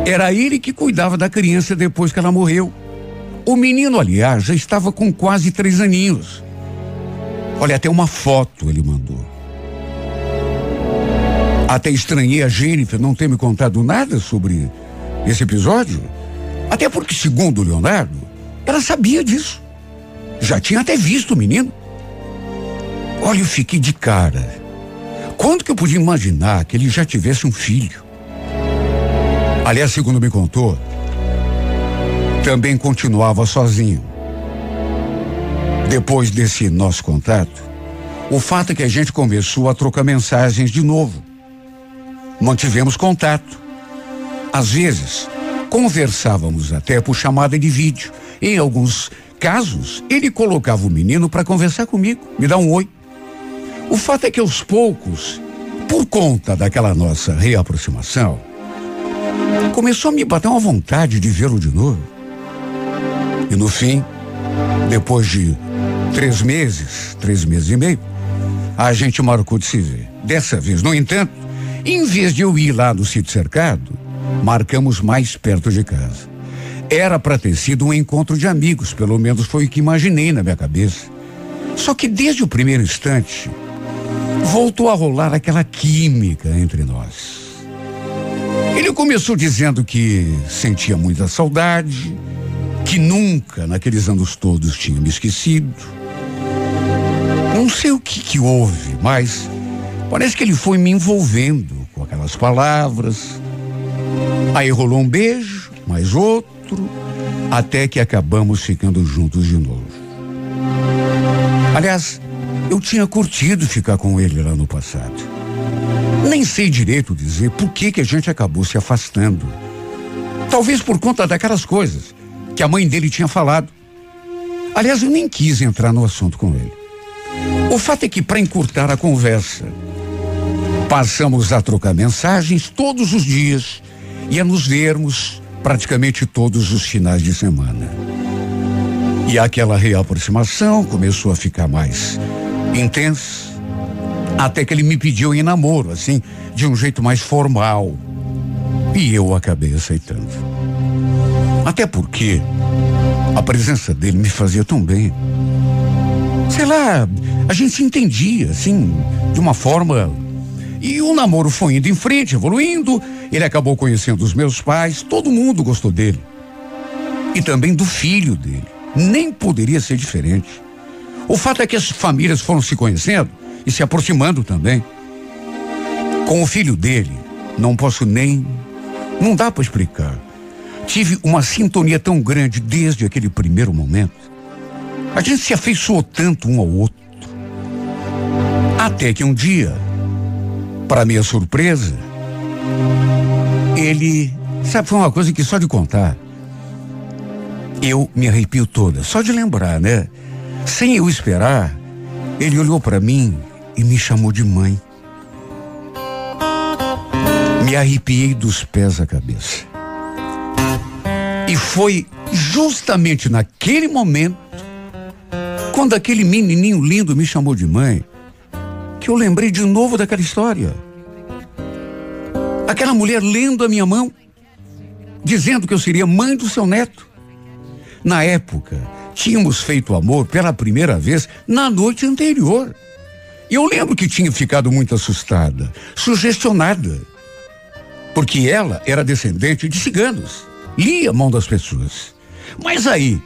Speaker 3: Era ele que cuidava da criança depois que ela morreu. O menino, aliás, já estava com quase três aninhos. Olha, até uma foto ele mandou. Até estranhei a Jennifer não ter me contado nada sobre esse episódio. Até porque, segundo o Leonardo, ela sabia disso. Já tinha até visto o menino. Olha, eu fiquei de cara. Quando que eu podia imaginar que ele já tivesse um filho? Aliás, segundo me contou, também continuava sozinho. Depois desse nosso contato, o fato é que a gente começou a trocar mensagens de novo. Mantivemos contato. Às vezes, conversávamos até por chamada de vídeo. Em alguns casos, ele colocava o menino para conversar comigo, me dar um oi. O fato é que aos poucos, por conta daquela nossa reaproximação, começou a me bater uma vontade de vê-lo de novo. E no fim, depois de três meses, três meses e meio, a gente marcou de se ver. Dessa vez, no entanto, em vez de eu ir lá no sítio cercado, marcamos mais perto de casa. Era para ter sido um encontro de amigos, pelo menos foi o que imaginei na minha cabeça. Só que desde o primeiro instante, voltou a rolar aquela química entre nós. Ele começou dizendo que sentia muita saudade, que nunca, naqueles anos todos, tinha me esquecido. Não sei o que, que houve, mas parece que ele foi me envolvendo aquelas palavras. Aí rolou um beijo, mais outro, até que acabamos ficando juntos de novo. Aliás, eu tinha curtido ficar com ele lá no passado. Nem sei direito dizer por que, que a gente acabou se afastando. Talvez por conta daquelas coisas que a mãe dele tinha falado. Aliás, eu nem quis entrar no assunto com ele. O fato é que, para encurtar a conversa, passamos a trocar mensagens todos os dias e a nos vermos praticamente todos os finais de semana. E aquela reaproximação começou a ficar mais intensa até que ele me pediu em namoro, assim, de um jeito mais formal. E eu acabei aceitando. Até porque a presença dele me fazia tão bem. Sei lá, a gente se entendia, assim, de uma forma. E o namoro foi indo em frente, evoluindo. Ele acabou conhecendo os meus pais, todo mundo gostou dele. E também do filho dele. Nem poderia ser diferente. O fato é que as famílias foram se conhecendo e se aproximando também. Com o filho dele, não posso nem. Não dá para explicar. Tive uma sintonia tão grande desde aquele primeiro momento. A gente se afeiçoou tanto um ao outro. Até que um dia, para minha surpresa, ele. Sabe, foi uma coisa que só de contar. Eu me arrepio toda, só de lembrar, né? Sem eu esperar, ele olhou para mim e me chamou de mãe. Me arrepiei dos pés à cabeça. E foi justamente naquele momento, quando aquele menininho lindo me chamou de mãe, que eu lembrei de novo daquela história. Aquela mulher lendo a minha mão, dizendo que eu seria mãe do seu neto. Na época, tínhamos feito amor pela primeira vez na noite anterior. Eu lembro que tinha ficado muito assustada, sugestionada, porque ela era descendente de ciganos, lia a mão das pessoas. Mas aí,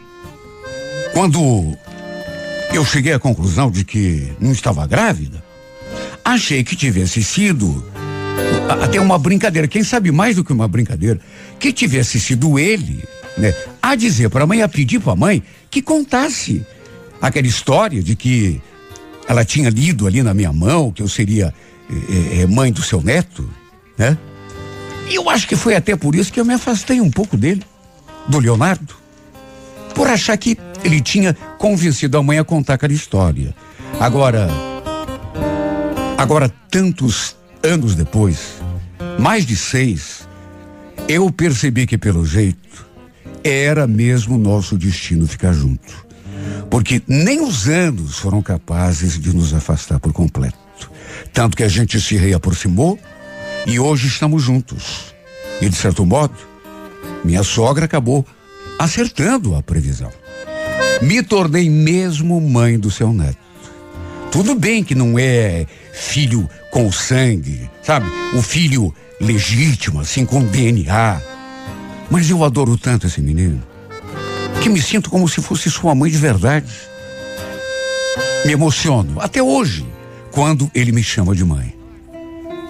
Speaker 3: quando eu cheguei à conclusão de que não estava grávida, achei que tivesse sido até uma brincadeira, quem sabe mais do que uma brincadeira, que tivesse sido ele né, a dizer para a mãe, a pedir para a mãe que contasse aquela história de que ela tinha lido ali na minha mão que eu seria é, é, mãe do seu neto, né? E eu acho que foi até por isso que eu me afastei um pouco dele, do Leonardo, por achar que ele tinha convencido a mãe a contar aquela história. Agora, agora tantos anos depois, mais de seis, eu percebi que pelo jeito era mesmo nosso destino ficar junto. Porque nem os anos foram capazes de nos afastar por completo. Tanto que a gente se reaproximou e hoje estamos juntos. E de certo modo, minha sogra acabou acertando a previsão. Me tornei mesmo mãe do seu neto. Tudo bem que não é filho com sangue, sabe? O filho legítimo, assim, com DNA. Mas eu adoro tanto esse menino que me sinto como se fosse sua mãe de verdade. Me emociono até hoje quando ele me chama de mãe.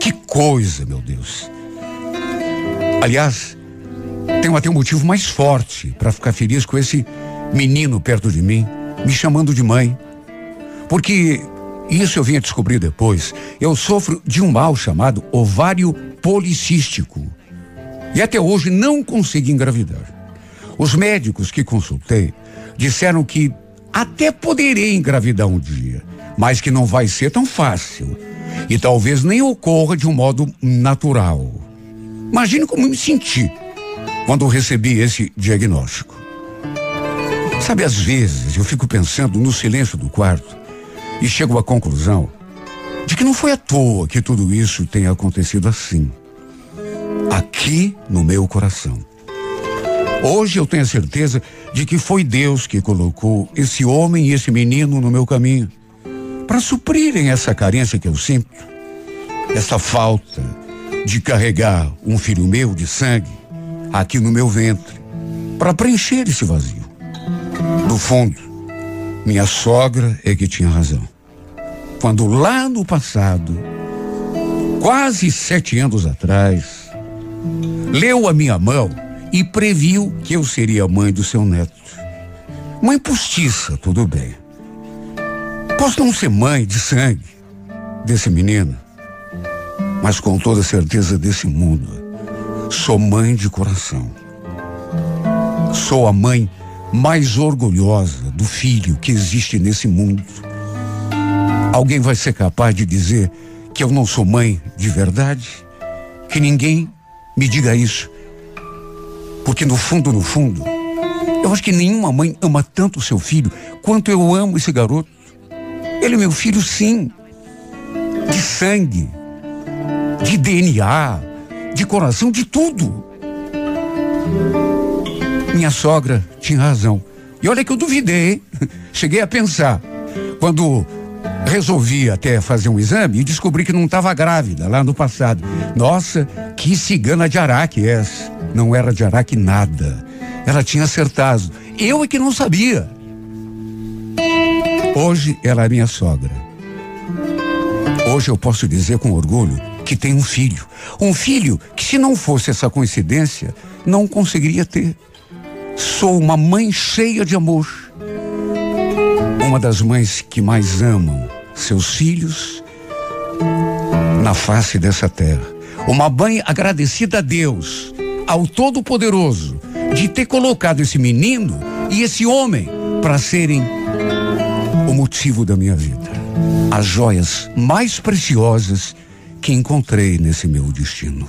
Speaker 3: Que coisa, meu Deus. Aliás, tenho até um motivo mais forte para ficar feliz com esse menino perto de mim, me chamando de mãe. Porque isso eu vim a descobrir depois. Eu sofro de um mal chamado ovário policístico. E até hoje não consegui engravidar. Os médicos que consultei disseram que até poderei engravidar um dia, mas que não vai ser tão fácil. E talvez nem ocorra de um modo natural. Imagine como me senti quando recebi esse diagnóstico. Sabe, às vezes eu fico pensando no silêncio do quarto e chego à conclusão de que não foi à toa que tudo isso tenha acontecido assim. Aqui no meu coração. Hoje eu tenho a certeza de que foi Deus que colocou esse homem e esse menino no meu caminho para suprirem essa carência que eu sinto, essa falta de carregar um filho meu de sangue aqui no meu ventre, para preencher esse vazio. No fundo, minha sogra é que tinha razão. Quando lá no passado, quase sete anos atrás, leu a minha mão e previu que eu seria mãe do seu neto. Mãe postiça, tudo bem. Posso não ser mãe de sangue desse menino, mas com toda certeza desse mundo, sou mãe de coração. Sou a mãe mais orgulhosa do filho que existe nesse mundo. Alguém vai ser capaz de dizer que eu não sou mãe de verdade? Que ninguém me diga isso porque no fundo, no fundo, eu acho que nenhuma mãe ama tanto o seu filho quanto eu amo esse garoto. Ele é meu filho, sim. De sangue, de DNA, de coração, de tudo. Minha sogra tinha razão. E olha que eu duvidei, hein? <laughs> Cheguei a pensar. Quando resolvi até fazer um exame e descobri que não estava grávida lá no passado. Nossa, que cigana de Araque é essa não era de Araque nada. Ela tinha acertado. Eu é que não sabia. Hoje ela é minha sogra. Hoje eu posso dizer com orgulho que tem um filho. Um filho que, se não fosse essa coincidência, não conseguiria ter. Sou uma mãe cheia de amor. Uma das mães que mais amam seus filhos na face dessa terra. Uma mãe agradecida a Deus ao Todo-Poderoso de ter colocado esse menino e esse homem para serem o motivo da minha vida. As joias mais preciosas que encontrei nesse meu destino.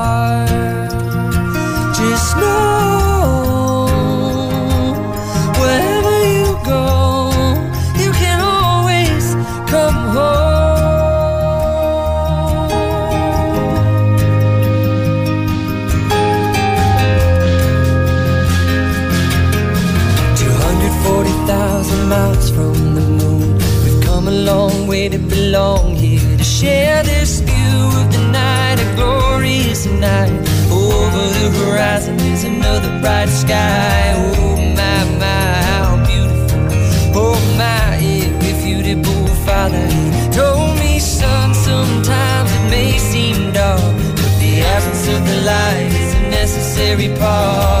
Speaker 5: Horizon is another bright sky. Oh my, my, how beautiful. Oh my, you father, he told me, son, sometimes it may seem dark, but the absence of the light is a necessary part.